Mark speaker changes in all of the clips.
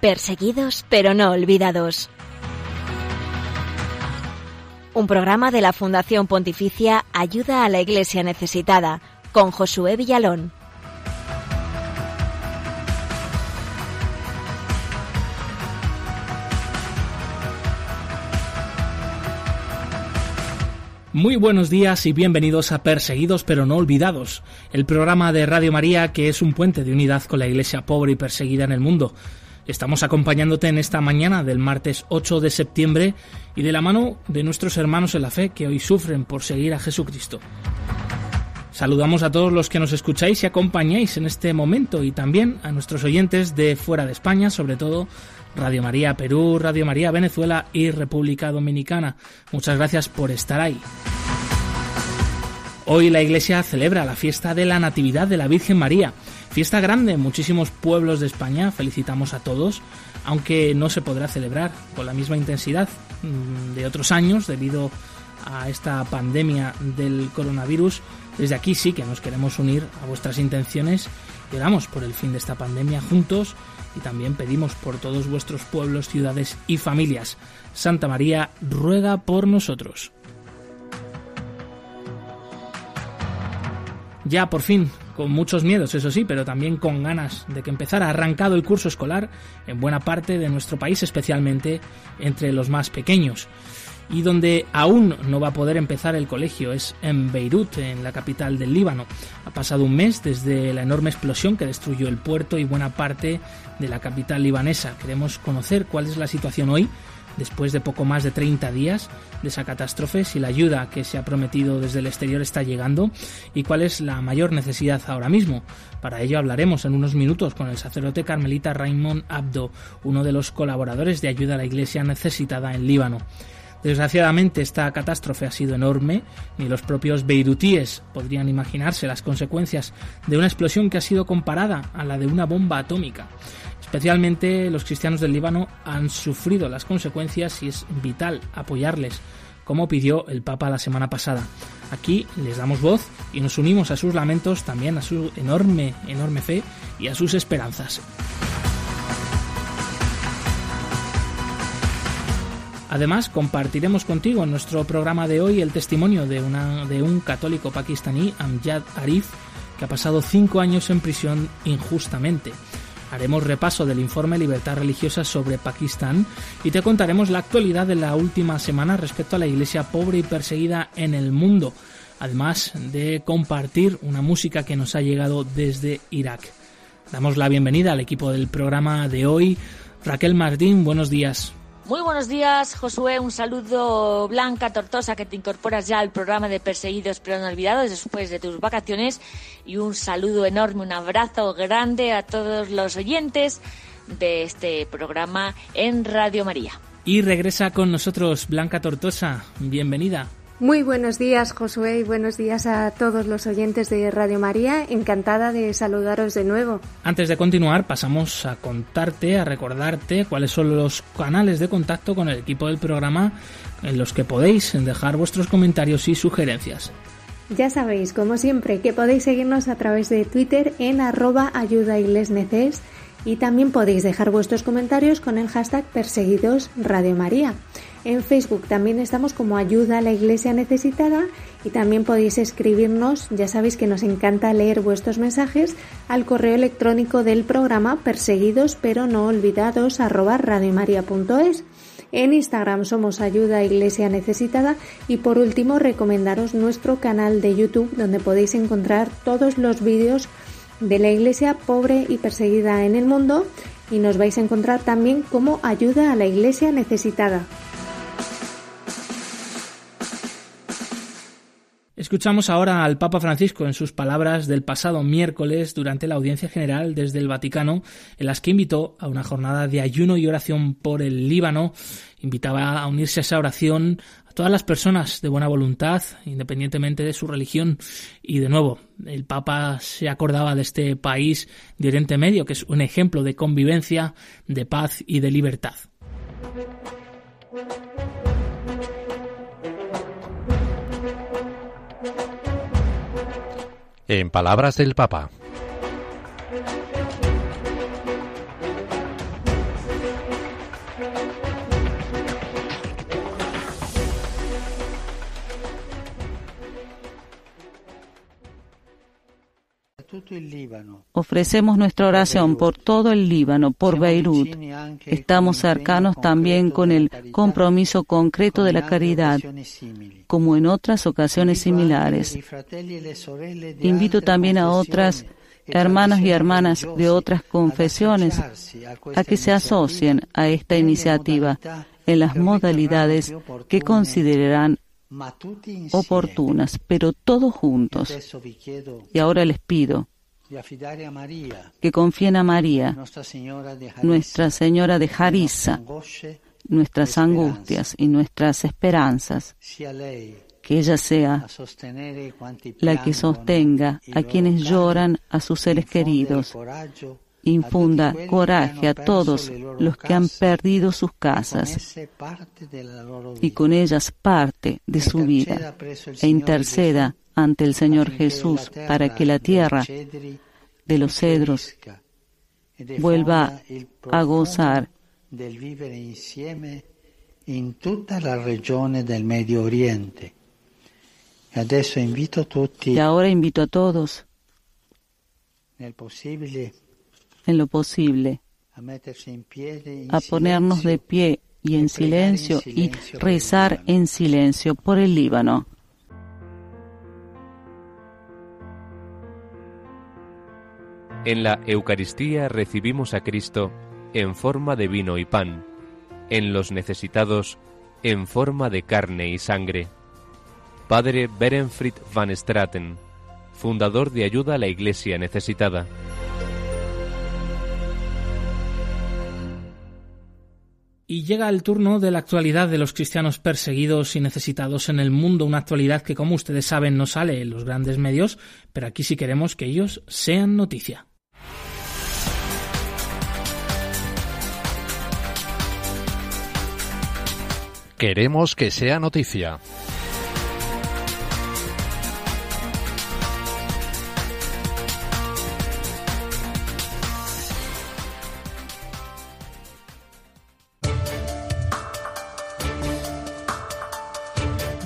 Speaker 1: Perseguidos pero no olvidados. Un programa de la Fundación Pontificia Ayuda a la Iglesia Necesitada con Josué Villalón.
Speaker 2: Muy buenos días y bienvenidos a Perseguidos pero no olvidados, el programa de Radio María que es un puente de unidad con la iglesia pobre y perseguida en el mundo. Estamos acompañándote en esta mañana del martes 8 de septiembre y de la mano de nuestros hermanos en la fe que hoy sufren por seguir a Jesucristo. Saludamos a todos los que nos escucháis y acompañáis en este momento y también a nuestros oyentes de fuera de España, sobre todo Radio María Perú, Radio María Venezuela y República Dominicana. Muchas gracias por estar ahí. Hoy la Iglesia celebra la fiesta de la Natividad de la Virgen María. Fiesta grande muchísimos pueblos de España, felicitamos a todos, aunque no se podrá celebrar con la misma intensidad mm, de otros años debido a esta pandemia del coronavirus. Desde aquí sí que nos queremos unir a vuestras intenciones y oramos por el fin de esta pandemia juntos y también pedimos por todos vuestros pueblos, ciudades y familias. Santa María ruega por nosotros. Ya por fin, con muchos miedos, eso sí, pero también con ganas de que empezara arrancado el curso escolar en buena parte de nuestro país, especialmente entre los más pequeños y donde aún no va a poder empezar el colegio es en Beirut, en la capital del Líbano. Ha pasado un mes desde la enorme explosión que destruyó el puerto y buena parte de la capital libanesa. Queremos conocer cuál es la situación hoy, después de poco más de 30 días de esa catástrofe, si la ayuda que se ha prometido desde el exterior está llegando y cuál es la mayor necesidad ahora mismo. Para ello hablaremos en unos minutos con el sacerdote carmelita Raymond Abdo, uno de los colaboradores de ayuda a la iglesia necesitada en Líbano. Desgraciadamente esta catástrofe ha sido enorme, ni los propios beirutíes podrían imaginarse las consecuencias de una explosión que ha sido comparada a la de una bomba atómica. Especialmente los cristianos del Líbano han sufrido las consecuencias y es vital apoyarles, como pidió el Papa la semana pasada. Aquí les damos voz y nos unimos a sus lamentos, también a su enorme, enorme fe y a sus esperanzas. Además, compartiremos contigo en nuestro programa de hoy el testimonio de, una, de un católico pakistaní, Amjad Arif, que ha pasado cinco años en prisión injustamente. Haremos repaso del informe Libertad Religiosa sobre Pakistán y te contaremos la actualidad de la última semana respecto a la iglesia pobre y perseguida en el mundo, además de compartir una música que nos ha llegado desde Irak. Damos la bienvenida al equipo del programa de hoy. Raquel Martín, buenos días.
Speaker 3: Muy buenos días, Josué. Un saludo Blanca Tortosa que te incorporas ya al programa de Perseguidos pero no olvidados después de tus vacaciones. Y un saludo enorme, un abrazo grande a todos los oyentes de este programa en Radio María.
Speaker 2: Y regresa con nosotros Blanca Tortosa. Bienvenida.
Speaker 4: Muy buenos días, Josué, y buenos días a todos los oyentes de Radio María. Encantada de saludaros de nuevo.
Speaker 2: Antes de continuar, pasamos a contarte, a recordarte cuáles son los canales de contacto con el equipo del programa en los que podéis dejar vuestros comentarios y sugerencias.
Speaker 4: Ya sabéis, como siempre, que podéis seguirnos a través de Twitter en arroba ayudaiglesneces y también podéis dejar vuestros comentarios con el hashtag Perseguidos Radio María. En Facebook también estamos como Ayuda a la Iglesia Necesitada y también podéis escribirnos, ya sabéis que nos encanta leer vuestros mensajes, al correo electrónico del programa perseguidos pero no olvidados arroba. En Instagram somos Ayuda a Iglesia Necesitada y por último recomendaros nuestro canal de YouTube donde podéis encontrar todos los vídeos de la Iglesia pobre y perseguida en el mundo y nos vais a encontrar también como Ayuda a la Iglesia Necesitada.
Speaker 2: Escuchamos ahora al Papa Francisco en sus palabras del pasado miércoles durante la audiencia general desde el Vaticano, en las que invitó a una jornada de ayuno y oración por el Líbano. Invitaba a unirse a esa oración a todas las personas de buena voluntad, independientemente de su religión. Y de nuevo, el Papa se acordaba de este país de Oriente Medio, que es un ejemplo de convivencia, de paz y de libertad.
Speaker 5: en palabras del Papa. Ofrecemos nuestra oración por todo el Líbano, por Beirut. Estamos cercanos también con el compromiso concreto de la caridad, como en otras ocasiones similares. Invito también a otras hermanos y hermanas de otras confesiones a que se asocien a esta iniciativa en las modalidades que considerarán oportunas, pero todos juntos. Y ahora les pido que confíen a María, Nuestra Señora de Jarissa, nuestras angustias y nuestras esperanzas, que ella sea la que sostenga a quienes lloran a sus seres queridos, infunda coraje a todos los que han perdido sus casas y con ellas parte de su vida e interceda ante el Señor Jesús para que la tierra de los cedros vuelva a gozar del vivere insieme in tutta la regione del Medio Oriente. Y ahora invito a todos en lo posible a ponernos de pie y en silencio y rezar en silencio por el Líbano.
Speaker 6: En la Eucaristía recibimos a Cristo en forma de vino y pan, en los necesitados en forma de carne y sangre. Padre Berenfried van Straten, fundador de Ayuda a la Iglesia Necesitada.
Speaker 2: Y llega el turno de la actualidad de los cristianos perseguidos y necesitados en el mundo, una actualidad que como ustedes saben no sale en los grandes medios, pero aquí sí queremos que ellos sean noticia.
Speaker 7: Queremos que sea noticia.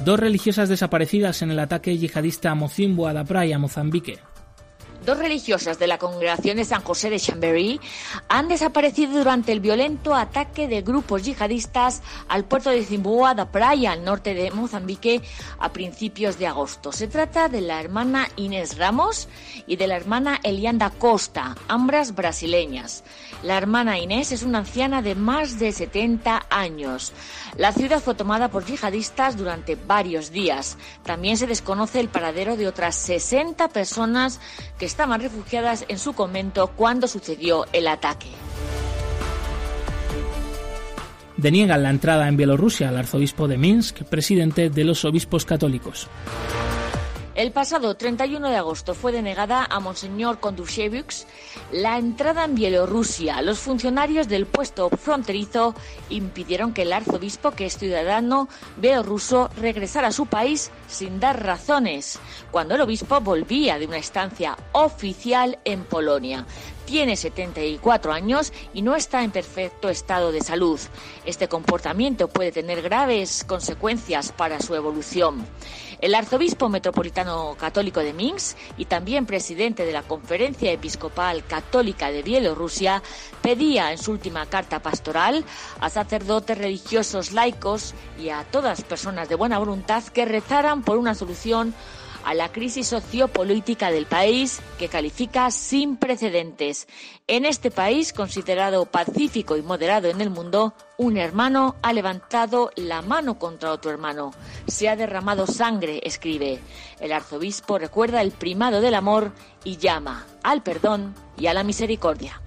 Speaker 2: Dos religiosas desaparecidas en el ataque yihadista a Mocimbo, a Praia, Mozambique.
Speaker 3: Dos religiosas de la congregación de San José de Chamberí han desaparecido durante el violento ataque de grupos yihadistas al puerto de Zimboa da Praia, al norte de Mozambique, a principios de agosto. Se trata de la hermana Inés Ramos y de la hermana Elianda Costa, ambas brasileñas. La hermana Inés es una anciana de más de 70 años. La ciudad fue tomada por yihadistas durante varios días. También se desconoce el paradero de otras 60 personas que estaban refugiadas en su convento cuando sucedió el ataque.
Speaker 2: Deniegan la entrada en Bielorrusia al arzobispo de Minsk, presidente de los obispos católicos.
Speaker 3: El pasado 31 de agosto fue denegada a Monseñor Kondrushevich la entrada en Bielorrusia. Los funcionarios del puesto fronterizo impidieron que el arzobispo, que es ciudadano bielorruso, regresara a su país sin dar razones, cuando el obispo volvía de una estancia oficial en Polonia. Tiene 74 años y no está en perfecto estado de salud. Este comportamiento puede tener graves consecuencias para su evolución. El arzobispo metropolitano católico de Minsk y también presidente de la Conferencia Episcopal Católica de Bielorrusia pedía en su última carta pastoral a sacerdotes religiosos laicos y a todas personas de buena voluntad que rezaran por una solución a la crisis sociopolítica del país que califica sin precedentes. En este país, considerado pacífico y moderado en el mundo, un hermano ha levantado la mano contra otro hermano. Se ha derramado sangre, escribe. El arzobispo recuerda el primado del amor y llama al perdón y a la misericordia.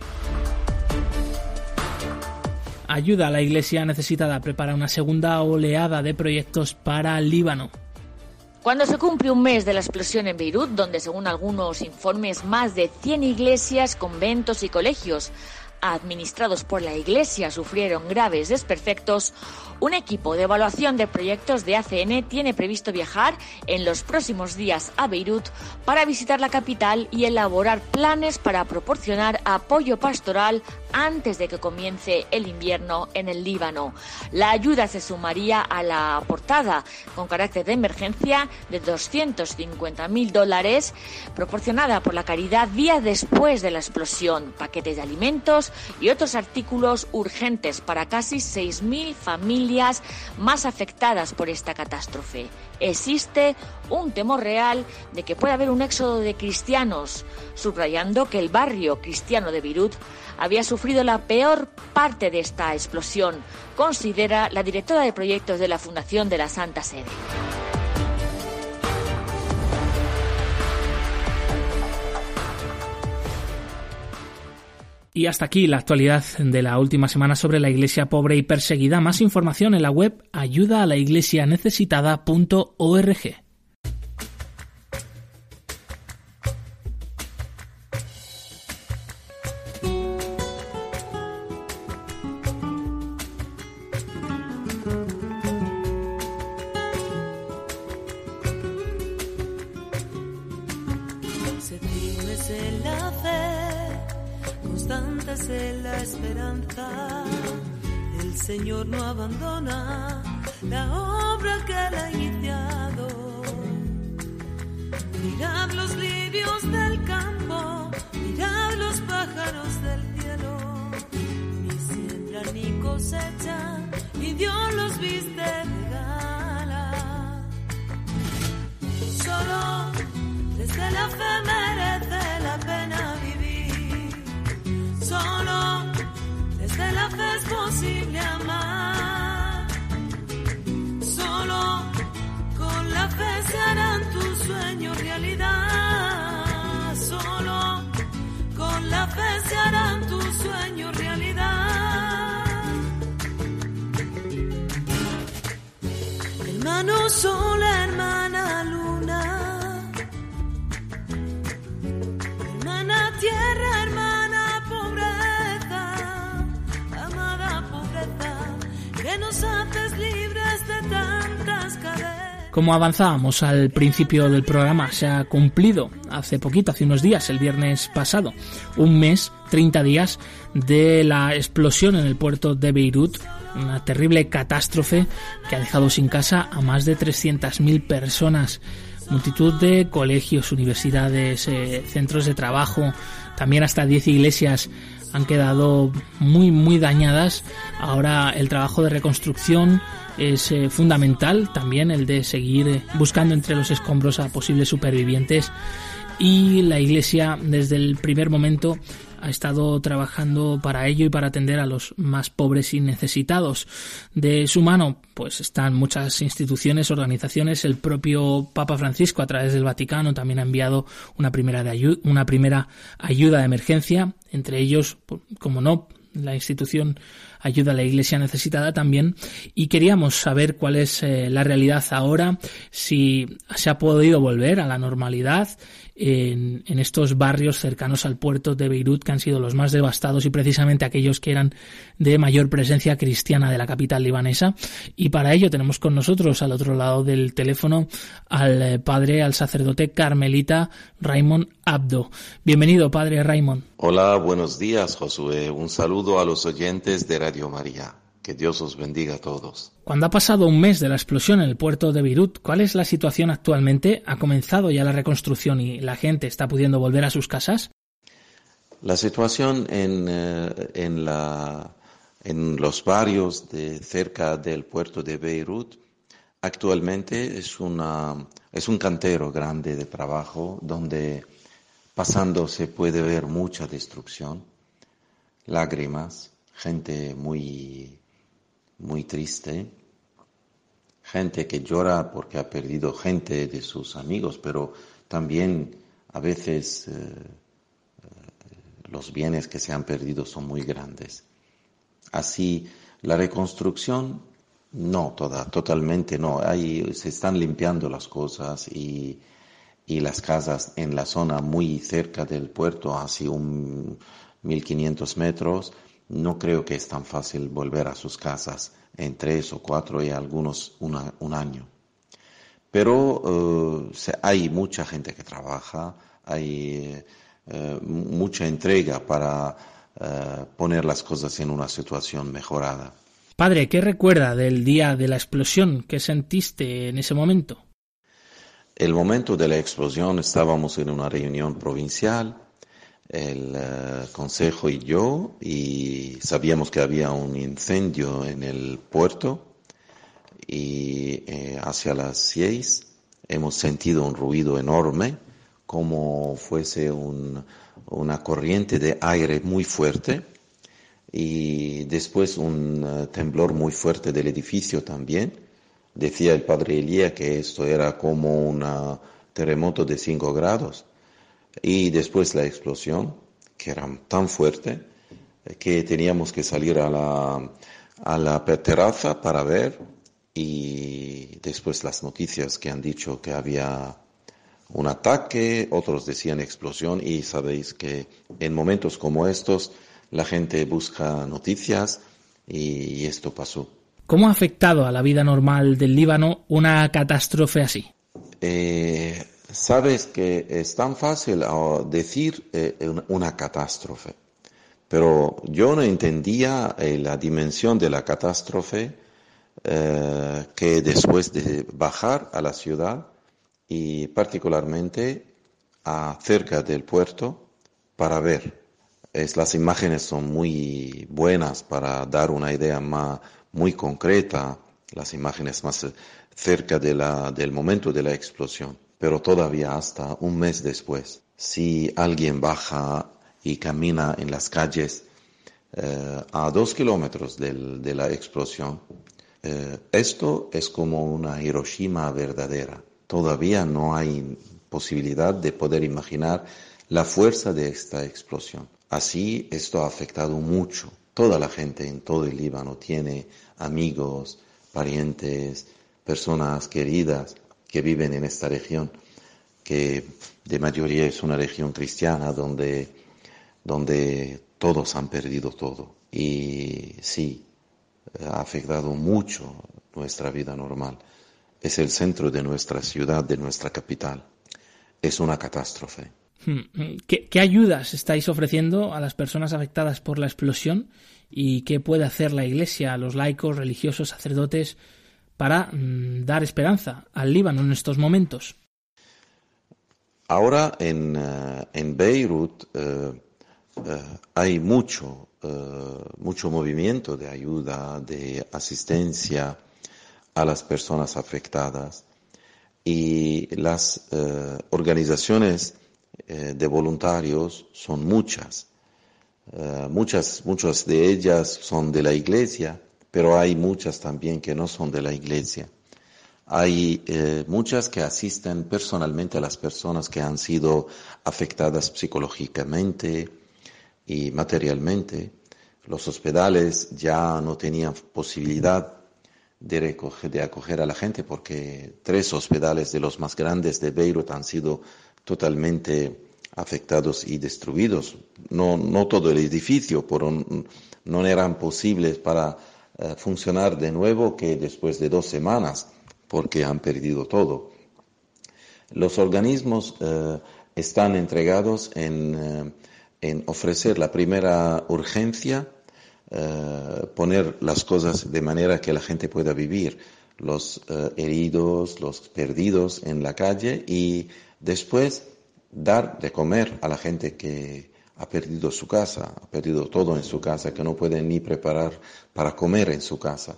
Speaker 2: Ayuda a la Iglesia necesitada prepara una segunda oleada de proyectos para Líbano.
Speaker 3: Cuando se cumple un mes de la explosión en Beirut, donde según algunos informes más de 100 iglesias, conventos y colegios administrados por la Iglesia sufrieron graves desperfectos, un equipo de evaluación de proyectos de ACN tiene previsto viajar en los próximos días a Beirut para visitar la capital y elaborar planes para proporcionar apoyo pastoral antes de que comience el invierno en el Líbano. La ayuda se sumaría a la aportada con carácter de emergencia de 250.000 dólares proporcionada por la caridad días después de la explosión, paquetes de alimentos y otros artículos urgentes para casi 6.000 familias más afectadas por esta catástrofe. Existe un temor real de que pueda haber un éxodo de cristianos, subrayando que el barrio cristiano de Beirut había sufrido la peor parte de esta explosión, considera la directora de proyectos de la Fundación de la Santa Sede.
Speaker 2: Y hasta aquí la actualidad de la última semana sobre la iglesia pobre y perseguida. Más información en la web ayuda a la iglesia necesitada.org. Como avanzábamos al principio del programa, se ha cumplido hace poquito, hace unos días, el viernes pasado, un mes, 30 días de la explosión en el puerto de Beirut, una terrible catástrofe que ha dejado sin casa a más de 300.000 personas, multitud de colegios, universidades, eh, centros de trabajo, también hasta 10 iglesias han quedado muy muy dañadas. Ahora el trabajo de reconstrucción es eh, fundamental también el de seguir eh, buscando entre los escombros a posibles supervivientes y la iglesia desde el primer momento ha estado trabajando para ello y para atender a los más pobres y necesitados. De su mano, pues están muchas instituciones, organizaciones. El propio Papa Francisco, a través del Vaticano, también ha enviado una primera, de una primera ayuda de emergencia. Entre ellos, como no, la institución ayuda a la iglesia necesitada también. Y queríamos saber cuál es eh, la realidad ahora, si se ha podido volver a la normalidad en, en, estos barrios cercanos al puerto de Beirut que han sido los más devastados y precisamente aquellos que eran de mayor presencia cristiana de la capital libanesa. Y para ello tenemos con nosotros al otro lado del teléfono al eh, padre, al sacerdote carmelita Raymond Abdo. Bienvenido, padre Raymond.
Speaker 8: Hola, buenos días, Josué. Un saludo a los oyentes de Radio María. Que Dios os bendiga a todos.
Speaker 2: Cuando ha pasado un mes de la explosión en el puerto de Beirut, ¿cuál es la situación actualmente? ¿Ha comenzado ya la reconstrucción y la gente está pudiendo volver a sus casas?
Speaker 8: La situación en, eh, en, la, en los barrios de cerca del puerto de Beirut actualmente es, una, es un cantero grande de trabajo donde pasando se puede ver mucha destrucción, lágrimas, gente muy muy triste, gente que llora porque ha perdido gente de sus amigos, pero también a veces eh, eh, los bienes que se han perdido son muy grandes. Así, la reconstrucción, no toda, totalmente no. Ahí se están limpiando las cosas y, y las casas en la zona muy cerca del puerto, así un 1500 metros, no creo que es tan fácil volver a sus casas en tres o cuatro y algunos un año. Pero eh, hay mucha gente que trabaja, hay eh, mucha entrega para eh, poner las cosas en una situación mejorada.
Speaker 2: Padre, ¿qué recuerda del día de la explosión? ¿Qué sentiste en ese momento?
Speaker 8: El momento de la explosión estábamos en una reunión provincial, el eh, consejo y yo, y sabíamos que había un incendio en el puerto y eh, hacia las seis hemos sentido un ruido enorme, como fuese una corriente de aire muy fuerte y después un eh, temblor muy fuerte del edificio también Decía el padre Elía que esto era como un terremoto de 5 grados. Y después la explosión, que era tan fuerte, que teníamos que salir a la, a la terraza para ver. Y después las noticias que han dicho que había un ataque, otros decían explosión y sabéis que en momentos como estos la gente busca noticias y esto pasó.
Speaker 2: ¿Cómo ha afectado a la vida normal del Líbano una catástrofe así?
Speaker 8: Eh, sabes que es tan fácil ah, decir eh, una catástrofe, pero yo no entendía eh, la dimensión de la catástrofe que después de bajar a la ciudad y particularmente a cerca del puerto para ver. Es, las imágenes son muy buenas para dar una idea más muy concreta, las imágenes más cerca de la, del momento de la explosión, pero todavía hasta un mes después. Si alguien baja y camina en las calles eh, a dos kilómetros de la explosión, eh, esto es como una Hiroshima verdadera. Todavía no hay posibilidad de poder imaginar la fuerza de esta explosión. Así, esto ha afectado mucho. Toda la gente en todo el Líbano tiene amigos, parientes, personas queridas que viven en esta región, que de mayoría es una región cristiana donde, donde todos han perdido todo. Y sí, ha afectado mucho nuestra vida normal. Es el centro de nuestra ciudad, de nuestra capital. Es una catástrofe.
Speaker 2: Hmm, hmm. ¿Qué, ayudas estáis ofreciendo a las personas afectadas por la explosión y qué puede hacer la Iglesia, los laicos, religiosos, sacerdotes para mm, dar esperanza al Líbano en estos momentos?
Speaker 8: Ahora en, eh, Beirut eh, eh, hay mucho, mucho movimiento de ayuda, de asistencia a las personas afectadas y las organizaciones de voluntarios son muchas. Muchas, muchas de ellas son de la iglesia, pero hay muchas también que no son de la iglesia. Hay eh, muchas que asisten personalmente a las personas que han sido afectadas psicológicamente y materialmente. Los hospitales ya no tenían posibilidad de, recoger, de acoger a la gente porque tres hospitales de los más grandes de Beirut han sido totalmente afectados y destruidos. No, no todo el edificio, pero no eran posibles para eh, funcionar de nuevo que después de dos semanas, porque han perdido todo. Los organismos eh, están entregados en, eh, en, ofrecer la primera urgencia, poner las cosas de manera que la gente pueda vivir, los heridos, los perdidos en la calle y después dar de comer a la gente que ha perdido su casa, ha perdido todo en su casa, que no puede ni preparar para comer en su casa.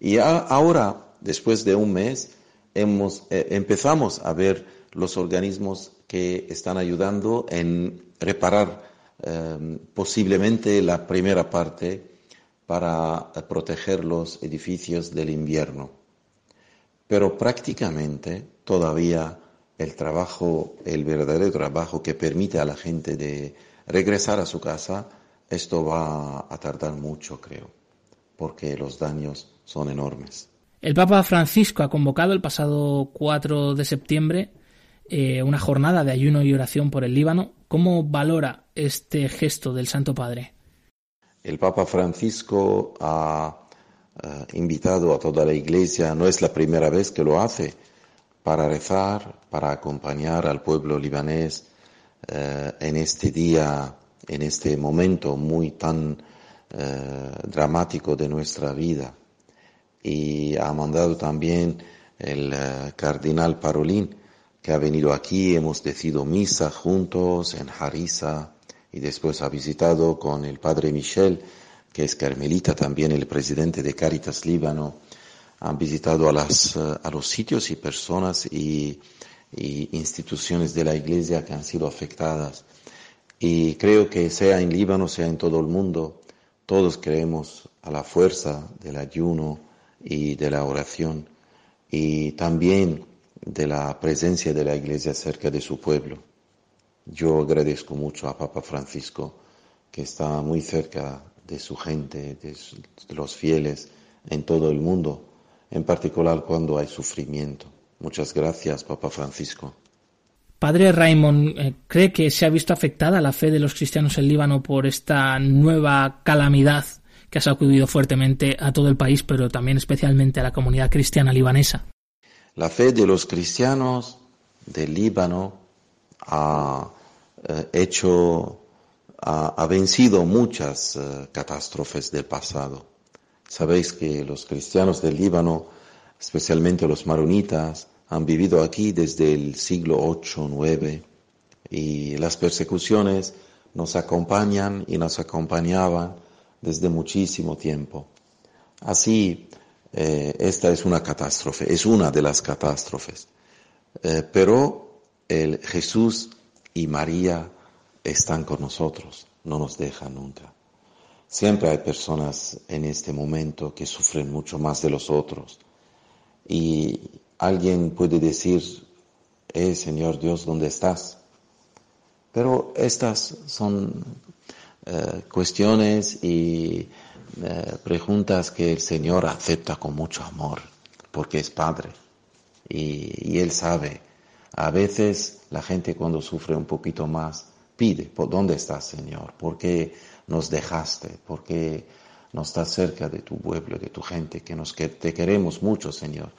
Speaker 8: Y ahora, después de un mes, hemos, eh, empezamos a ver los organismos que están ayudando en reparar em, posiblemente la primera parte para proteger los edificios del invierno. Pero prácticamente todavía el trabajo, el verdadero trabajo que permite a la gente de regresar a su casa, esto va a tardar mucho, creo, porque los daños son enormes.
Speaker 2: El Papa Francisco ha convocado el pasado 4 de septiembre eh, una jornada de ayuno y oración por el Líbano. ¿Cómo valora este gesto del Santo Padre?
Speaker 8: El Papa Francisco ha eh, invitado a toda la Iglesia, no es la primera vez que lo hace, para rezar, para acompañar al pueblo libanés eh, en este día en este momento muy tan eh, dramático de nuestra vida. Y ha mandado también el eh, cardenal Parolín, que ha venido aquí, hemos decidido misa juntos en Harissa y después ha visitado con el padre Michel, que es carmelita también, el presidente de Caritas Líbano. Han visitado a, las, eh, a los sitios y personas y, y instituciones de la iglesia que han sido afectadas. Y creo que sea en Líbano, sea en todo el mundo, todos creemos a la fuerza del ayuno y de la oración y también de la presencia de la Iglesia cerca de su pueblo. Yo agradezco mucho a Papa Francisco que está muy cerca de su gente, de, los fieles en todo el mundo, en particular cuando hay sufrimiento. Muchas gracias, Papa Francisco.
Speaker 2: Padre Raymond, eh, ¿cree que se ha visto afectada la fe de los cristianos en Líbano por esta nueva calamidad que ha sacudido fuertemente a todo el país, pero también especialmente a la comunidad cristiana libanesa?
Speaker 8: La fe de los cristianos del Líbano ha eh, hecho, ha, vencido muchas eh, catástrofes del pasado. Sabéis que los cristianos del Líbano, especialmente los maronitas, han vivido aquí desde el siglo 8, 9 y las persecuciones nos acompañan y nos acompañaban desde muchísimo tiempo. Así, eh, esta es una catástrofe, es una de las catástrofes. Eh, pero el Jesús y María están con nosotros, no nos dejan nunca. Siempre hay personas en este momento que sufren mucho más de los otros. Y Alguien puede decir, eh, Señor Dios, ¿dónde estás? Pero estas son eh, cuestiones y eh, preguntas que el Señor acepta con mucho amor, porque es Padre. Y, y, Él sabe, a veces la gente cuando sufre un poquito más pide, ¿dónde estás, Señor? ¿Por qué nos dejaste? ¿Por qué no estás cerca de tu pueblo, de tu gente, que nos te queremos mucho, Señor?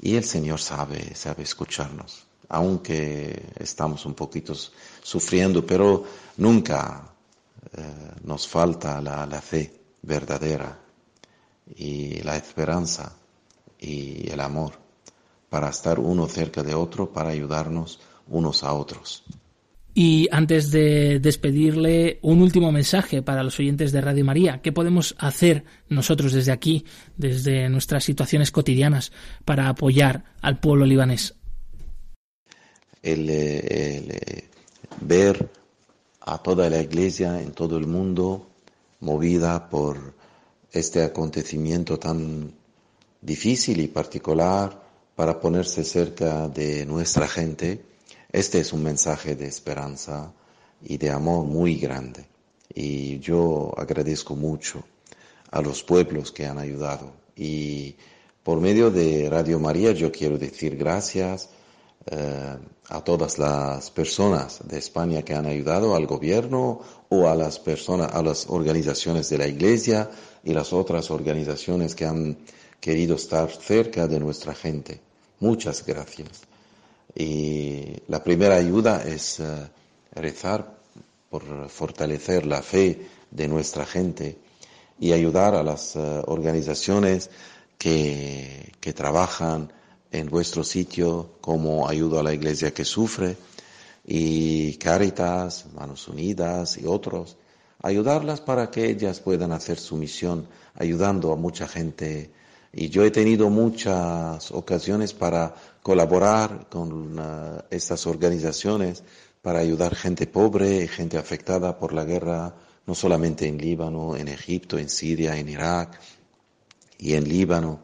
Speaker 8: Y el Señor sabe, sabe escucharnos, aunque estamos un poquito sufriendo, pero nunca eh, nos falta la, la fe verdadera y la esperanza y el amor para estar uno cerca de otro, para ayudarnos unos a otros.
Speaker 2: Y antes de despedirle, un último mensaje para los oyentes de Radio María. ¿Qué podemos hacer nosotros desde aquí, desde nuestras situaciones cotidianas, para apoyar al pueblo libanés?
Speaker 8: El, eh, ver a toda la iglesia en todo el mundo movida por este acontecimiento tan difícil y particular para ponerse cerca de nuestra gente este es un mensaje de esperanza y de amor muy grande. Y yo agradezco mucho a los pueblos que han ayudado. Y por medio de Radio María yo quiero decir gracias eh, a todas las personas de España que han ayudado, al gobierno o a las personas, a las organizaciones de la Iglesia y las otras organizaciones que han querido estar cerca de nuestra gente. Muchas gracias. Y la primera ayuda es eh, rezar por fortalecer la fe de nuestra gente y ayudar a las eh, organizaciones que, que, trabajan en vuestro sitio, como ayuda a la iglesia que sufre, y Caritas, Manos Unidas y otros, ayudarlas para que ellas puedan hacer su misión, ayudando a mucha gente y yo he tenido muchas ocasiones para colaborar con uh, estas organizaciones para ayudar gente pobre, gente afectada por la guerra, no solamente en Líbano, en Egipto, en Siria, en Irak y en Líbano.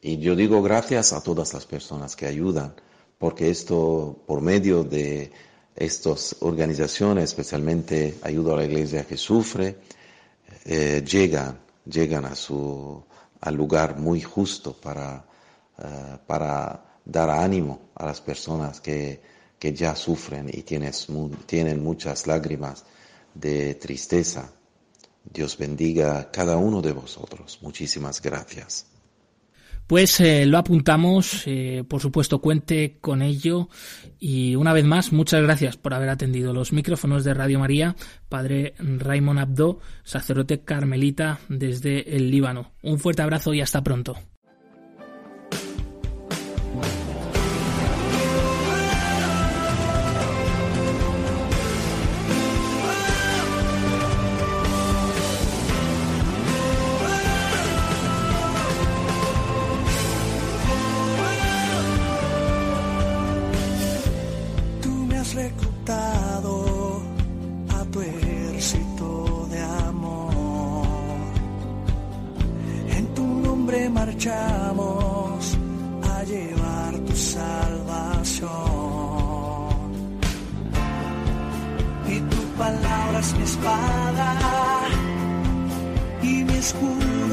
Speaker 8: Y yo digo gracias a todas las personas que ayudan, porque esto, por medio de estas organizaciones, especialmente ayuda a la iglesia que sufre, eh, llegan, llegan a su, al lugar muy justo para, eh, para dar ánimo a las personas que, que ya sufren y tienes, tienen muchas lágrimas de tristeza. Dios bendiga a cada uno de vosotros. Muchísimas gracias.
Speaker 2: Pues eh, lo apuntamos, eh, por supuesto cuente con ello y una vez más muchas gracias por haber atendido los micrófonos de Radio María, Padre Raymond Abdo, sacerdote carmelita desde el Líbano. Un fuerte abrazo y hasta pronto.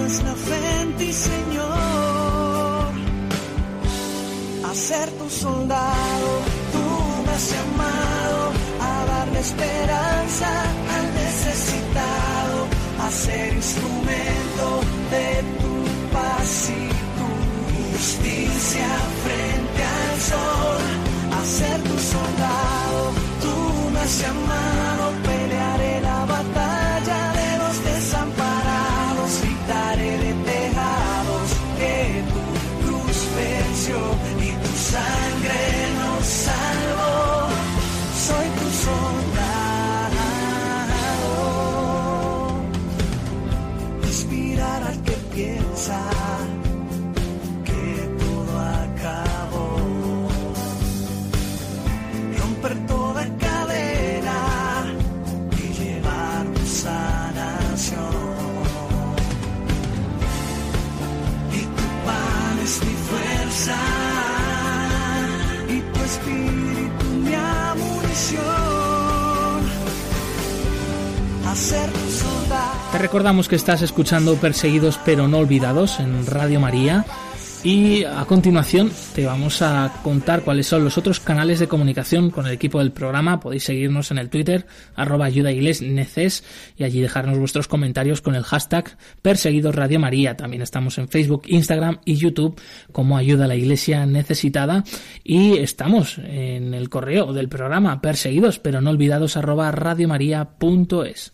Speaker 9: nuestra fe en ti, Señor, a ser tu soldado, tú me has llamado a darle esperanza al necesitado, a ser instrumento de tu paz y tu justicia frente al sol, a ser tu soldado, tú me has llamado
Speaker 2: Te recordamos que estás escuchando Perseguidos pero no olvidados en Radio María y a continuación te vamos a contar cuáles son los otros canales de comunicación con el equipo del programa. Podéis seguirnos en el Twitter, arroba ayuda neces, y allí dejarnos vuestros comentarios con el hashtag Perseguidos Radio María. También estamos en Facebook, Instagram y YouTube como Ayuda a la Iglesia Necesitada. Y estamos en el correo del programa Perseguidos pero no olvidados arroba radiomaria.es.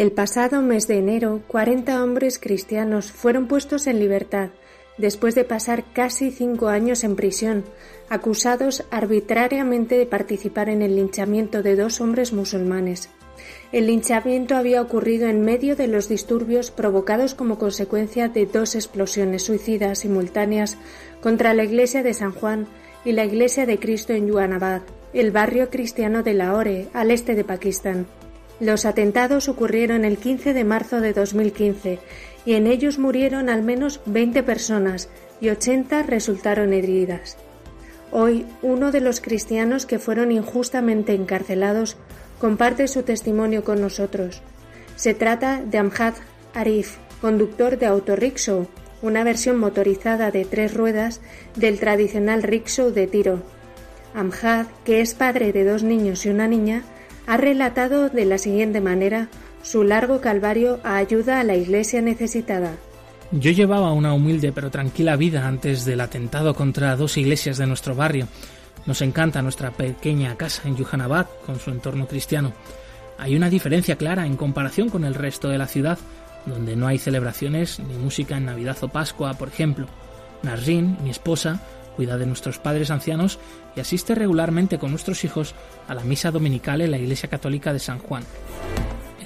Speaker 4: El pasado mes de enero, 40 hombres cristianos fueron puestos en libertad después de pasar casi cinco años en prisión, acusados arbitrariamente de participar en el linchamiento de dos hombres musulmanes. El linchamiento había ocurrido en medio de los disturbios provocados como consecuencia de dos explosiones suicidas simultáneas contra la iglesia de San Juan y la iglesia de Cristo en Yuanabad, el barrio cristiano de Lahore, al este de Pakistán. Los atentados ocurrieron el 15 de marzo de 2015 y en ellos murieron al menos 20 personas y 80 resultaron heridas. Hoy, uno de los cristianos que fueron injustamente encarcelados comparte su testimonio con nosotros. Se trata de Amjad Arif, conductor de autorrickshaw, una versión motorizada de tres ruedas del tradicional rickshaw de tiro. Amjad, que es padre de dos niños y una niña, ha relatado de la siguiente manera su largo calvario a ayuda a la iglesia necesitada.
Speaker 2: Yo llevaba una humilde pero tranquila vida antes del atentado contra dos iglesias de nuestro barrio. Nos encanta nuestra pequeña casa en Yuhanabad con su entorno cristiano. Hay una diferencia clara en comparación con el resto de la ciudad, donde no hay celebraciones ni música en Navidad o Pascua, por ejemplo. Nasrin, mi esposa, cuida de nuestros padres ancianos y asiste regularmente con nuestros hijos a la misa dominical en la Iglesia Católica de San Juan.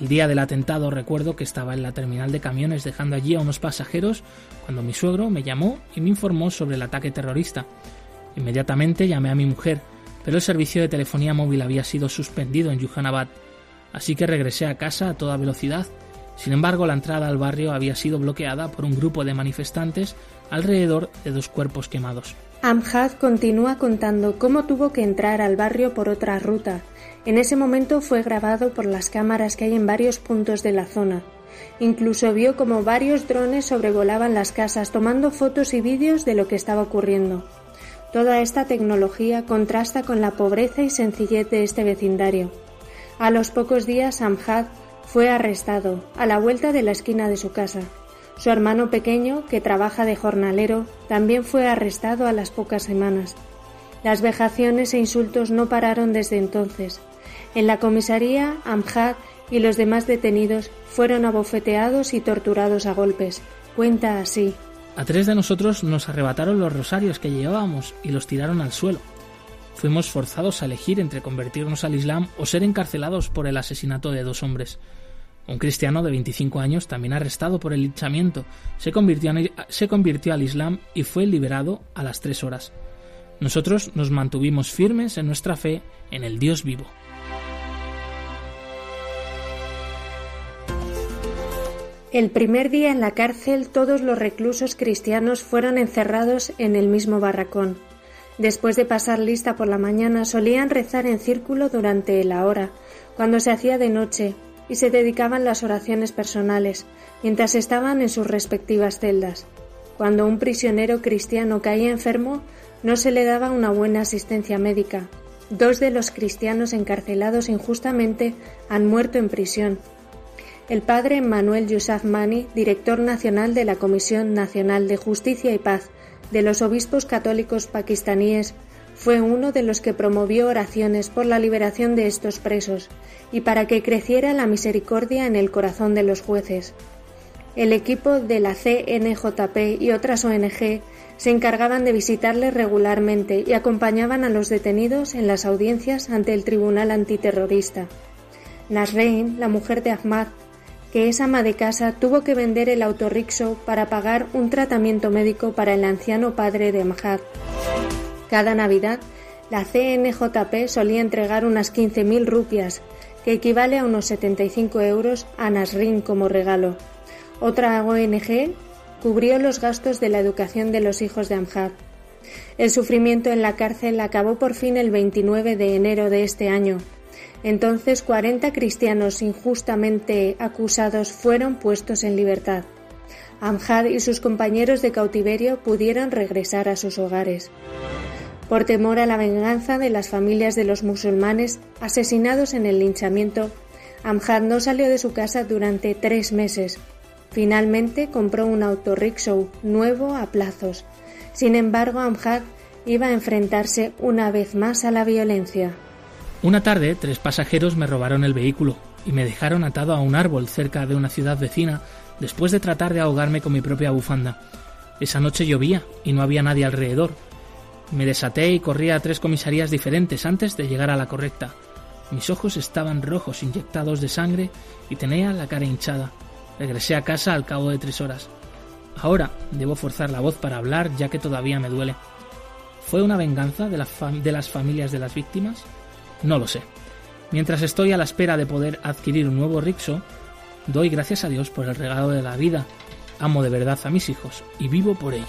Speaker 2: El día del atentado recuerdo que estaba en la terminal de camiones dejando allí a unos pasajeros cuando mi suegro me llamó y me informó sobre el ataque terrorista. Inmediatamente llamé a mi mujer, pero el servicio de telefonía móvil había sido suspendido en Yuhanabad, así que regresé a casa a toda velocidad. Sin embargo, la entrada al barrio había sido bloqueada por un grupo de manifestantes alrededor de dos cuerpos quemados.
Speaker 4: Amjad continúa contando cómo tuvo que entrar al barrio por otra ruta, en ese momento fue grabado por las cámaras que hay en varios puntos de la zona. Incluso vio como varios drones sobrevolaban las casas tomando fotos y vídeos de lo que estaba ocurriendo. Toda esta tecnología contrasta con la pobreza y sencillez de este vecindario. A los pocos días Amjad fue arrestado a la vuelta de la esquina de su casa. Su hermano pequeño, que trabaja de jornalero, también fue arrestado a las pocas semanas. Las vejaciones e insultos no pararon desde entonces. En la comisaría, Amjad y los demás detenidos fueron abofeteados y torturados a golpes. Cuenta así.
Speaker 2: A tres de nosotros nos arrebataron los rosarios que llevábamos y los tiraron al suelo. Fuimos forzados a elegir entre convertirnos al Islam o ser encarcelados por el asesinato de dos hombres. Un cristiano de 25 años, también arrestado por el linchamiento, se convirtió, se convirtió al Islam y fue liberado a las tres horas. Nosotros nos mantuvimos firmes en nuestra fe en el Dios vivo.
Speaker 4: El primer día en la cárcel todos los reclusos cristianos fueron encerrados en el mismo barracón. Después de pasar lista por la mañana solían rezar en círculo durante la hora, cuando se hacía de noche, y se dedicaban las oraciones personales, mientras estaban en sus respectivas celdas. Cuando un prisionero cristiano caía enfermo, no se le daba una buena asistencia médica. Dos de los cristianos encarcelados injustamente han muerto en prisión, el padre Manuel Yusuf Mani, director nacional de la Comisión Nacional de Justicia y Paz de los Obispos Católicos Pakistaníes, fue uno de los que promovió oraciones por la liberación de estos presos y para que creciera la misericordia en el corazón de los jueces. El equipo de la CNJP y otras ONG se encargaban de visitarles regularmente y acompañaban a los detenidos en las audiencias ante el Tribunal Antiterrorista. Nasrein, la mujer de Ahmad, que esa ama de casa tuvo que vender el autorrickshaw para pagar un tratamiento médico para el anciano padre de Mahad. Cada Navidad, la CNJP solía entregar unas 15.000 rupias, que equivale a unos 75 euros a Nasrin como regalo. Otra ONG cubrió los gastos de la educación de los hijos de Amjad. El sufrimiento en la cárcel acabó por fin el 29 de enero de este año, entonces cuarenta cristianos injustamente acusados fueron puestos en libertad. Amjad y sus compañeros de cautiverio pudieron regresar a sus hogares. Por temor a la venganza de las familias de los musulmanes asesinados en el linchamiento, Amjad no salió de su casa durante tres meses. Finalmente compró un autorrickshaw nuevo a plazos. Sin embargo, Amjad iba a enfrentarse una vez más a la violencia.
Speaker 2: Una tarde, tres pasajeros me robaron el vehículo y me dejaron atado a un árbol cerca de una ciudad vecina después de tratar de ahogarme con mi propia bufanda. Esa noche llovía y no había nadie alrededor. Me desaté y corrí a tres comisarías diferentes antes de llegar a la correcta. Mis ojos estaban rojos, inyectados de sangre y tenía la cara hinchada. Regresé a casa al cabo de tres horas. Ahora debo forzar la voz para hablar ya que todavía me duele. ¿Fue una venganza de, las familias de las víctimas? No lo sé. Mientras estoy a la espera de poder adquirir un nuevo Rixo, doy gracias a Dios por el regalo de la vida. Amo de verdad a mis hijos y vivo por ellos.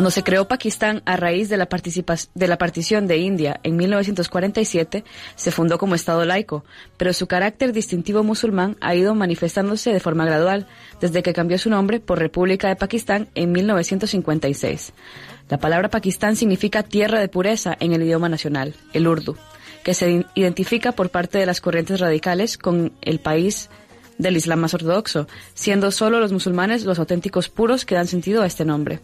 Speaker 10: Cuando se creó Pakistán a raíz de la, de la partición de India en 1947, se fundó como Estado laico, pero su carácter distintivo musulmán ha ido manifestándose de forma gradual desde que cambió su nombre por República de Pakistán en 1956. La palabra Pakistán significa tierra de pureza en el idioma nacional, el urdu, que se identifica por parte de las corrientes radicales con el país del Islam más ortodoxo, siendo solo los musulmanes los auténticos puros que dan sentido a este nombre.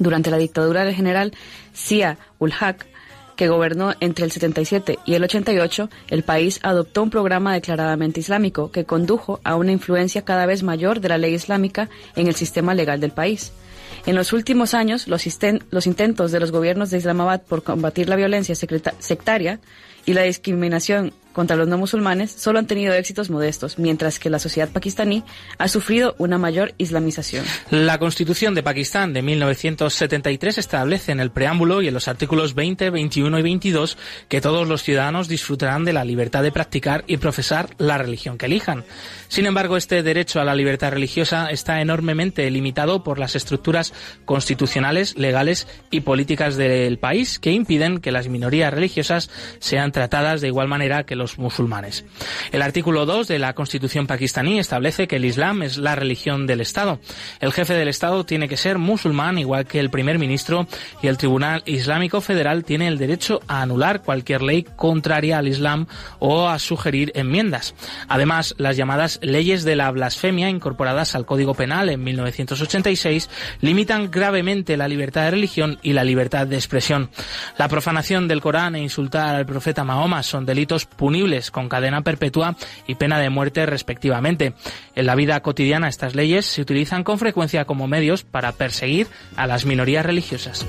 Speaker 10: Durante la dictadura del general Sia ul Haq, que gobernó entre el 77 y el 88, el país adoptó un programa declaradamente islámico que condujo a una influencia cada vez mayor de la ley islámica en el sistema legal del país. En los últimos años, los, los intentos de los gobiernos de Islamabad por combatir la violencia sectaria y la discriminación contra los no musulmanes solo han tenido éxitos modestos, mientras que la sociedad pakistaní ha sufrido una mayor islamización.
Speaker 2: La Constitución de Pakistán de 1973 establece en el preámbulo y en los artículos 20, 21 y 22 que todos los ciudadanos disfrutarán de la libertad de practicar y profesar la religión que elijan. Sin embargo, este derecho a la libertad religiosa está enormemente limitado por las estructuras constitucionales, legales y políticas del país que impiden que las minorías religiosas sean tratadas de igual manera que los musulmanes. El artículo 2 de la Constitución pakistaní establece que el Islam es la religión del Estado. El jefe del Estado tiene que ser musulmán, igual que el primer ministro, y el Tribunal Islámico Federal tiene el derecho a anular cualquier ley contraria al Islam o a sugerir enmiendas. Además, las llamadas leyes de la blasfemia incorporadas al Código Penal en 1986 limitan gravemente la libertad de religión y la libertad de expresión. La profanación del Corán e insultar al profeta Mahoma son delitos punibles con cadena perpetua y pena de muerte respectivamente. En la vida cotidiana estas leyes se utilizan con frecuencia como medios para perseguir a las minorías religiosas.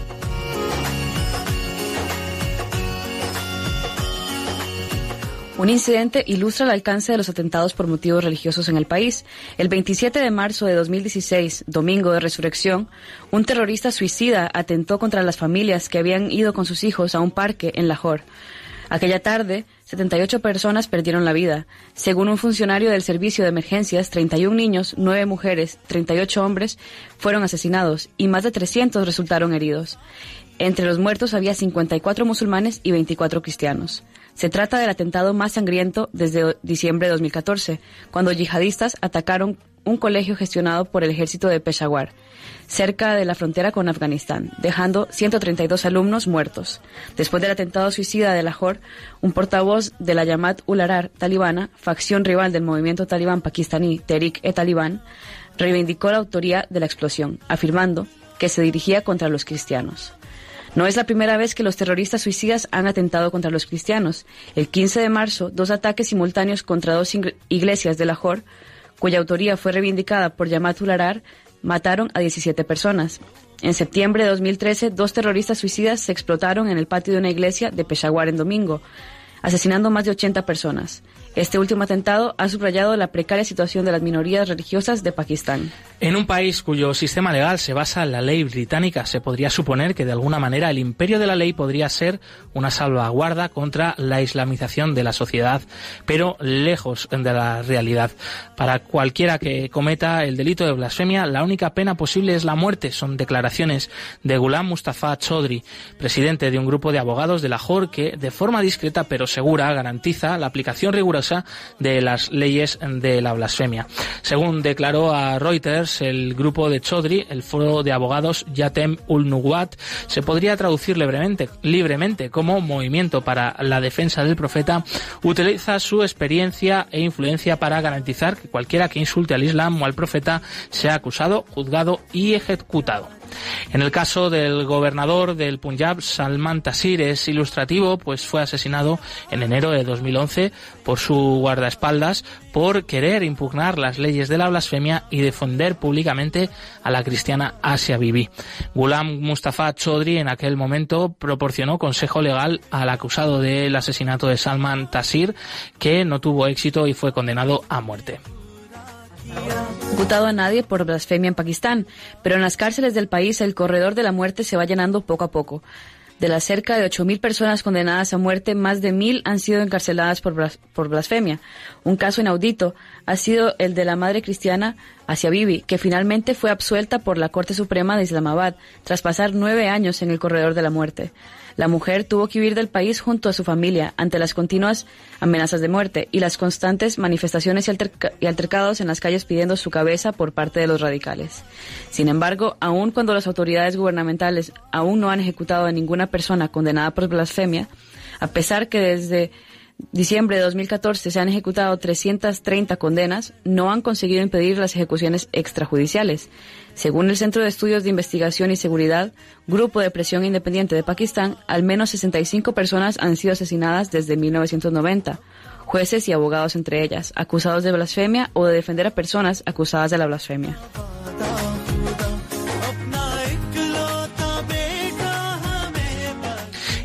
Speaker 10: Un incidente ilustra el alcance de los atentados por motivos religiosos en el país. El 27 de marzo de 2016, domingo de resurrección, un terrorista suicida atentó contra las familias que habían ido con sus hijos a un parque en Lahore. Aquella tarde, 78 personas perdieron la vida. Según un funcionario del servicio de emergencias, 31 niños, 9 mujeres, 38 hombres fueron asesinados y más de 300 resultaron heridos. Entre los muertos había 54 musulmanes y 24 cristianos. Se trata del atentado más sangriento desde diciembre de 2014, cuando yihadistas atacaron un colegio gestionado por el ejército de Peshawar cerca de la frontera con Afganistán, dejando 132 alumnos muertos. Después del atentado suicida de Lahore, un portavoz de la Yamat Ularar talibana, facción rival del movimiento talibán pakistaní Tehrik-e-Taliban, reivindicó la autoría de la explosión, afirmando que se dirigía contra los cristianos. No es la primera vez que los terroristas suicidas han atentado contra los cristianos. El 15 de marzo, dos ataques simultáneos contra dos iglesias de Lahore, cuya autoría fue reivindicada por Yamat Ularar, mataron a 17 personas. En septiembre de 2013, dos terroristas suicidas se explotaron en el patio de una iglesia de Peshawar en domingo, asesinando más de 80 personas. Este último atentado ha subrayado la precaria situación de las minorías religiosas de Pakistán.
Speaker 2: En un país cuyo sistema legal se basa en la ley británica, se podría suponer que de alguna manera el imperio de la ley podría ser una salvaguarda contra la islamización de la sociedad, pero lejos de la realidad. Para cualquiera que cometa el delito de blasfemia, la única pena posible es la muerte. Son declaraciones de Ghulam Mustafa Chaudhry, presidente de un grupo de abogados de Lahore que, de forma discreta pero segura, garantiza la aplicación rigurosa de las leyes de la blasfemia. Según declaró a Reuters, el grupo de Chodri, el foro de abogados Yatem ul se podría traducir libremente, libremente como movimiento para la defensa del profeta, utiliza su experiencia e influencia para garantizar que cualquiera que insulte al Islam o al profeta sea acusado, juzgado y ejecutado. En el caso del gobernador del Punjab, Salman Taseer, es ilustrativo, pues fue asesinado en enero de 2011 por su guardaespaldas por querer impugnar las leyes de la blasfemia y defender públicamente a la cristiana Asia Bibi. Ghulam Mustafa Chaudhry en aquel momento proporcionó consejo legal al acusado del asesinato de Salman Taseer, que no tuvo éxito y fue condenado a muerte.
Speaker 10: Ejecutado a nadie por blasfemia en Pakistán, pero en las cárceles del país el corredor de la muerte se va llenando poco a poco. De las cerca de 8.000 personas condenadas a muerte, más de 1.000 han sido encarceladas por, por, blasfemia. Un caso inaudito ha sido el de la madre cristiana Asia Bibi, que finalmente fue absuelta por la Corte Suprema de Islamabad tras pasar nueve años en el corredor de la muerte. La mujer tuvo que huir del país junto a su familia ante las continuas amenazas de muerte y las constantes manifestaciones y, altercados en las calles pidiendo su cabeza por parte de los radicales. Sin embargo, aun cuando las autoridades gubernamentales aún no han ejecutado a ninguna persona condenada por blasfemia, a pesar que desde diciembre de 2014 se han ejecutado 330 condenas, no han conseguido impedir las ejecuciones extrajudiciales. Según el Centro de Estudios de Investigación y Seguridad, Grupo de Presión Independiente de Pakistán, al menos 65 personas han sido asesinadas desde 1990, jueces y abogados entre ellas, acusados de blasfemia o de defender a personas acusadas de la blasfemia.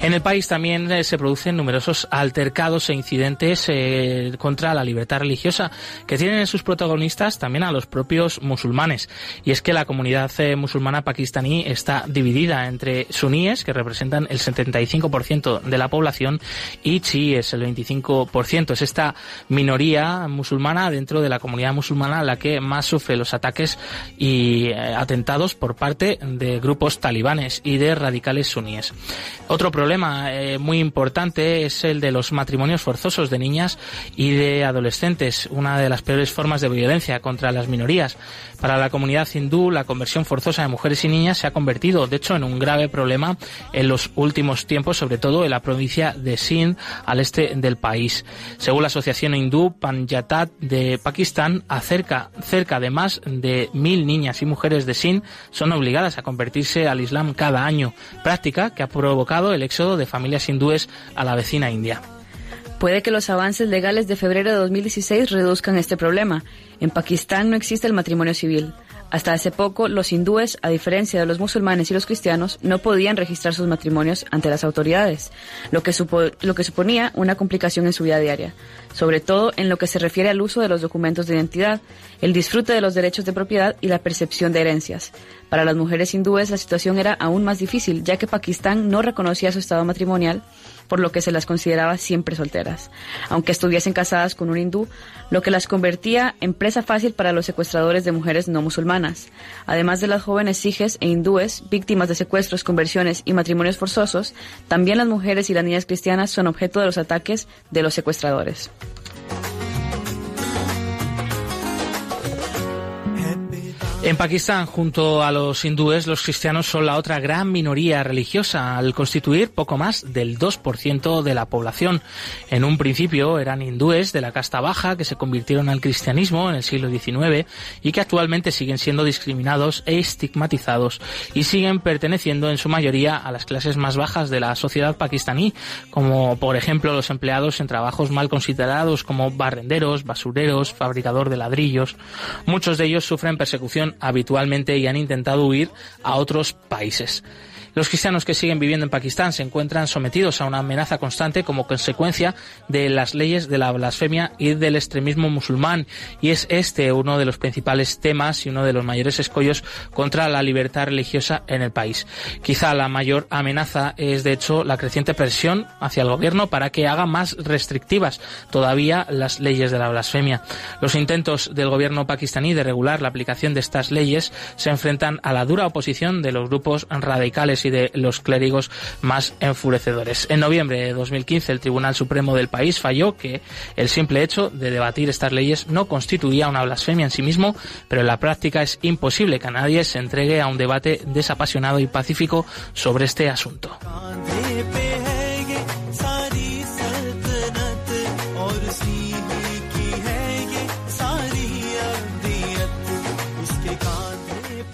Speaker 2: En el país también eh, se producen numerosos altercados e incidentes eh, contra la libertad religiosa que tienen en sus protagonistas también a los propios musulmanes. Y es que la comunidad eh, musulmana pakistaní está dividida entre suníes, que representan el 75% de la población, y chiíes, el 25%. Es esta minoría musulmana dentro de la comunidad musulmana la que más sufre los ataques y atentados por parte de grupos talibanes y de radicales suníes. Otro problema problema eh, muy importante es el de los matrimonios forzosos de niñas y de adolescentes, una de las peores formas de violencia contra las minorías. Para la comunidad hindú, la conversión forzosa de mujeres y niñas se ha convertido, de hecho, en un grave problema en los últimos tiempos, sobre todo en la provincia de Sindh, al este del país. Según la Asociación Hindú Panjatat de Pakistán, acerca, cerca de más de mil niñas y mujeres de Sindh son obligadas a convertirse al Islam cada año, práctica que ha provocado el de familias hindúes a la vecina India.
Speaker 10: Puede que los avances legales de febrero de 2016 reduzcan este problema. En Pakistán no existe el matrimonio civil. Hasta hace poco, los hindúes, a diferencia de los musulmanes y los cristianos, no podían registrar sus matrimonios ante las autoridades, lo que, suponía una complicación en su vida diaria, sobre todo en lo que se refiere al uso de los documentos de identidad, el disfrute de los derechos de propiedad y la percepción de herencias. Para las mujeres hindúes la situación era aún más difícil, ya que Pakistán no reconocía su estado matrimonial por lo que se las consideraba siempre solteras, aunque estuviesen casadas con un hindú, lo que las convertía en presa fácil para los secuestradores de mujeres no musulmanas. Además de las jóvenes sijes e hindúes, víctimas de secuestros, conversiones y matrimonios forzosos, también las mujeres y las niñas cristianas son objeto de los ataques de los secuestradores.
Speaker 2: En Pakistán, junto a los hindúes, los cristianos son la otra gran minoría religiosa, al constituir poco más del 2% de la población. En un principio eran hindúes de la casta baja que se convirtieron al cristianismo en el siglo XIX y que actualmente siguen siendo discriminados e estigmatizados y siguen perteneciendo en su mayoría a las clases más bajas de la sociedad pakistaní, como por ejemplo los empleados en trabajos mal considerados como barrenderos, basureros, fabricador de ladrillos. Muchos de ellos sufren persecución habitualmente y han intentado huir a otros países. Los cristianos que siguen viviendo en Pakistán se encuentran sometidos a una amenaza constante como consecuencia de las leyes de la blasfemia y del extremismo musulmán y es este uno de los principales temas y uno de los mayores escollos contra la libertad religiosa en el país. Quizá la mayor amenaza es de hecho la creciente presión hacia el gobierno para que haga más restrictivas todavía las leyes de la blasfemia. Los intentos del gobierno pakistaní de regular la aplicación de estas leyes se enfrentan a la dura oposición de los grupos radicales y de los clérigos más enfurecedores. En noviembre de 2015 el Tribunal Supremo del país falló que el simple hecho de debatir estas leyes no constituía una blasfemia en sí mismo, pero en la práctica es imposible que nadie se entregue a un debate desapasionado y pacífico sobre este asunto.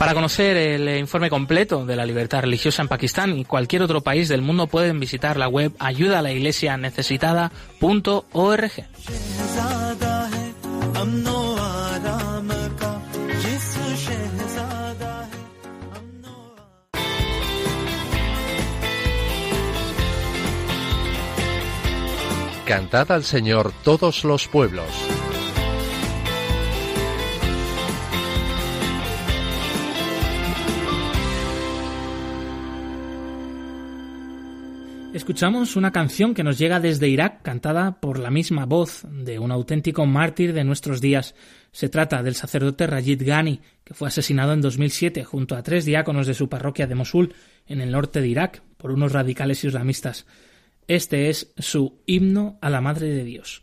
Speaker 2: Para conocer el informe completo de la libertad religiosa en Pakistán y cualquier otro país del mundo pueden visitar la web ayudalaiglesianecesitada.org.
Speaker 7: Cantad al Señor todos los pueblos.
Speaker 2: Escuchamos una canción que nos llega desde Irak, cantada por la misma voz de un auténtico mártir de nuestros días. Se trata del sacerdote Rajid Ghani, que fue asesinado en 2007 junto a tres diáconos de su parroquia de Mosul, en el norte de Irak, por unos radicales islamistas. Este es su himno a la Madre de Dios.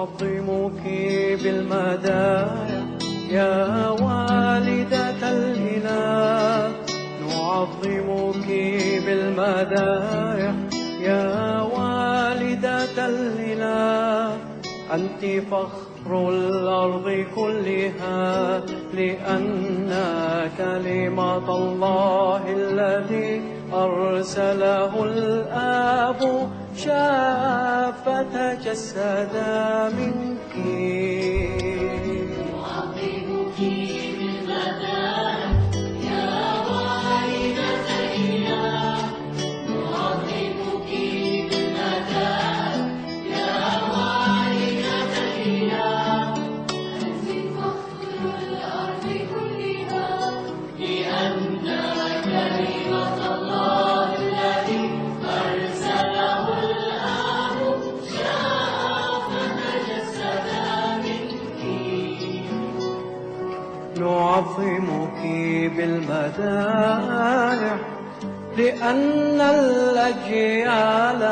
Speaker 11: نعظمك بالمدايا يا والدة الإله نعظمك بالمدايا يا والدة الإله أنت فخر الأرض كلها لأن كلمة الله الذي أرسله الآب شاء فتجسد منك بالمدائح لأن الأجيال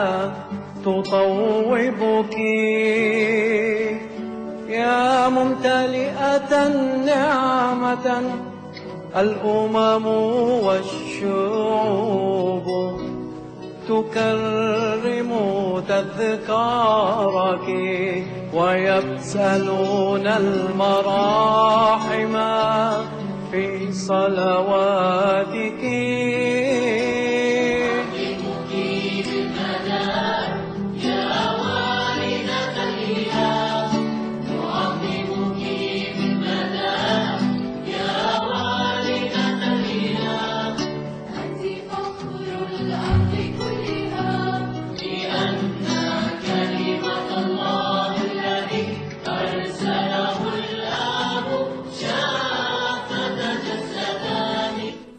Speaker 11: تطوبك. يا ممتلئة نعمة الأمم والشعوب تكرم تذكارك ويبسلون المراحم. في صلواتك.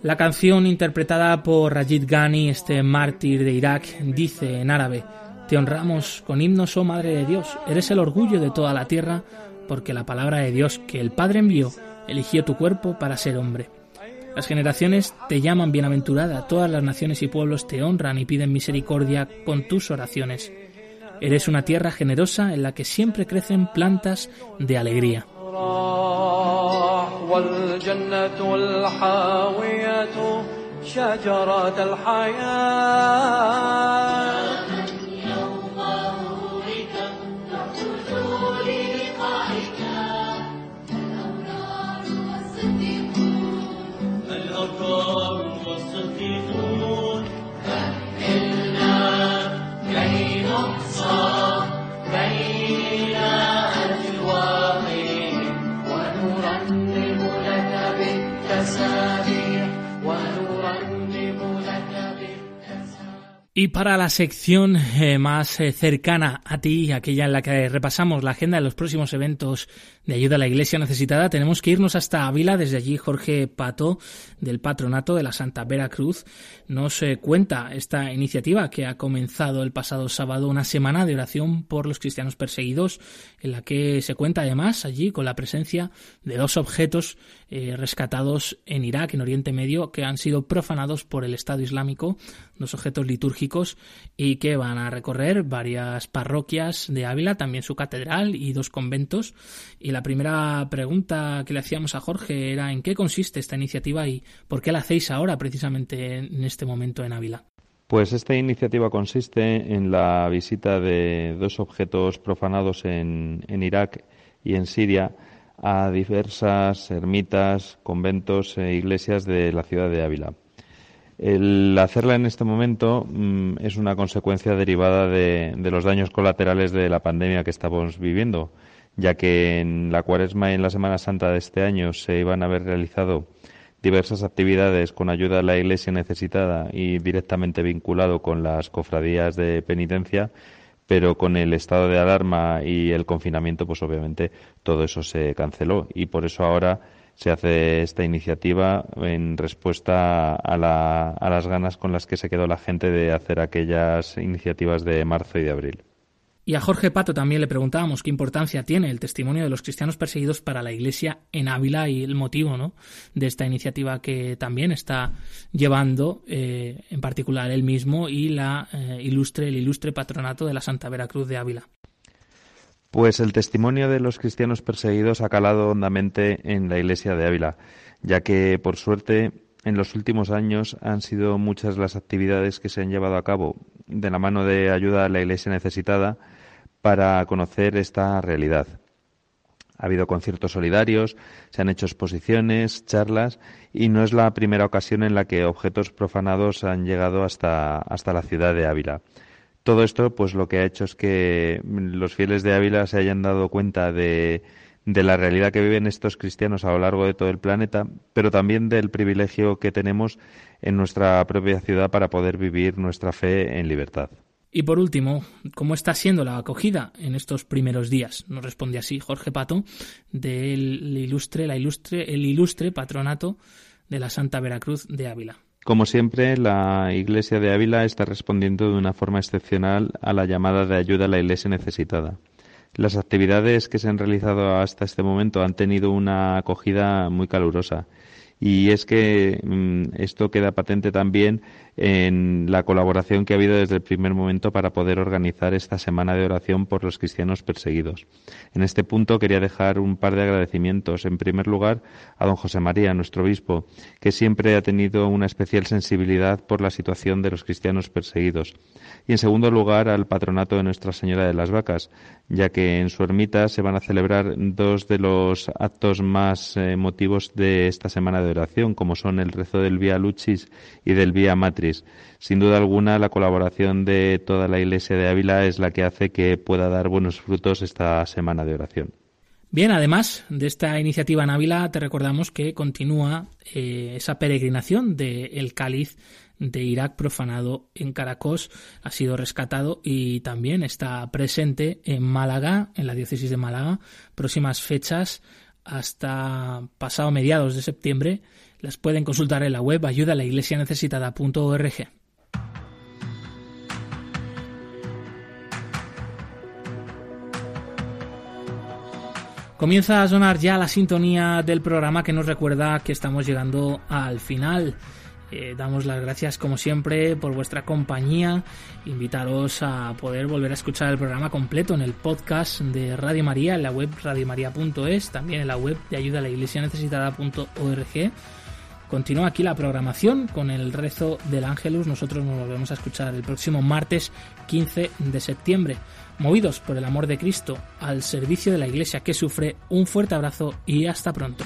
Speaker 2: La canción interpretada por Rajid Ghani, este mártir de Irak, dice en árabe, Te honramos con himnos, oh Madre de Dios, eres el orgullo de toda la tierra, porque la palabra de Dios que el Padre envió eligió tu cuerpo para ser hombre. Las generaciones te llaman bienaventurada, todas las naciones y pueblos te honran y piden misericordia con tus oraciones. Eres una tierra generosa en la que siempre crecen plantas de alegría.
Speaker 11: والجنة الحاوية شجرة الحياة.
Speaker 2: Y para la sección eh, más eh, cercana a ti, aquella en la que repasamos la agenda de los próximos eventos de ayuda a la Iglesia necesitada, tenemos que irnos hasta Ávila. Desde allí, Jorge Pato, del Patronato de la Santa Vera Cruz, nos eh, cuenta esta iniciativa que ha comenzado el pasado sábado, una semana de oración por los cristianos perseguidos, en la que se cuenta además allí con la presencia de dos objetos rescatados en Irak, en Oriente Medio, que han sido profanados por el Estado Islámico, dos objetos litúrgicos y que van a recorrer varias parroquias de Ávila, también su catedral y dos conventos. Y la primera pregunta que le hacíamos a Jorge era en qué consiste esta iniciativa y por qué la hacéis ahora precisamente en este momento en Ávila.
Speaker 12: Pues esta iniciativa consiste en la visita de dos objetos profanados en, Irak y en Siria a diversas ermitas, conventos e iglesias de la ciudad de Ávila. El hacerla en este momento mm, es una consecuencia derivada de, los daños colaterales de la pandemia que estamos viviendo, ya que en la Cuaresma y en la Semana Santa de este año se iban a haber realizado diversas actividades con ayuda de la Iglesia necesitada y directamente vinculado con las cofradías de penitencia, pero con el estado de alarma y el confinamiento, pues obviamente todo eso se canceló. Y por eso ahora se hace esta iniciativa en respuesta a, a las ganas con las que se quedó la gente de hacer aquellas iniciativas de marzo y de abril.
Speaker 2: Y a Jorge Pato también le preguntábamos qué importancia tiene el testimonio de los cristianos perseguidos para la Iglesia en Ávila y el motivo ¿no? de esta iniciativa que también está llevando, eh, en particular él mismo y la eh, ilustre, el ilustre patronato de la Santa Veracruz de Ávila.
Speaker 12: Pues el testimonio de los cristianos perseguidos ha calado hondamente en la Iglesia de Ávila, ya que, por suerte, en los últimos años han sido muchas las actividades que se han llevado a cabo de la mano de ayuda a la Iglesia necesitada para conocer esta realidad. Ha habido conciertos solidarios, se han hecho exposiciones, charlas y no es la primera ocasión en la que objetos profanados han llegado hasta, hasta la ciudad de Ávila. Todo esto, pues lo que ha hecho es que los fieles de Ávila se hayan dado cuenta de, la realidad que viven estos cristianos a lo largo de todo el planeta, pero también del privilegio que tenemos en nuestra propia ciudad para poder vivir nuestra fe en libertad.
Speaker 2: Y por último, ¿cómo está siendo la acogida en estos primeros días? Nos responde así Jorge Pato del ilustre, la ilustre, el ilustre patronato de la Santa Veracruz de Ávila.
Speaker 12: Como siempre, la Iglesia de Ávila está respondiendo de una forma excepcional a la llamada de ayuda a la Iglesia necesitada. Las actividades que se han realizado hasta este momento han tenido una acogida muy calurosa y es que mm, esto queda patente también en la colaboración que ha habido desde el primer momento para poder organizar esta semana de oración por los cristianos perseguidos. En este punto quería dejar un par de agradecimientos. En primer lugar, a don José María, nuestro obispo, que siempre ha tenido una especial sensibilidad por la situación de los cristianos perseguidos. Y en segundo lugar, al patronato de Nuestra Señora de las Vacas, ya que en su ermita se van a celebrar dos de los actos más emotivos de esta semana de oración, como son el rezo del Vía Lucis y del Vía Matris sin duda alguna, la colaboración de toda la Iglesia de Ávila es la que hace que pueda dar buenos frutos esta semana de oración.
Speaker 2: Bien, además de esta iniciativa en Ávila, te recordamos que continúa eh, esa peregrinación del cáliz de Irak profanado en Caracos, ha sido rescatado y también está presente en Málaga, en la diócesis de Málaga, próximas fechas hasta pasado mediados de septiembre las pueden consultar en la web ayuda Comienza a sonar ya la sintonía del programa que nos recuerda que estamos llegando al final. Eh, damos las gracias como siempre por vuestra compañía. Invitaros a poder volver a escuchar el programa completo en el podcast de Radio María, en la web radiomaria.es, también en la web de ayuda a la iglesia necesitada.org Continúa aquí la programación con el rezo del Ángelus. Nosotros nos volvemos a escuchar el próximo martes 15 de septiembre. Movidos por el amor de Cristo al servicio de la Iglesia que sufre, un fuerte abrazo y hasta pronto.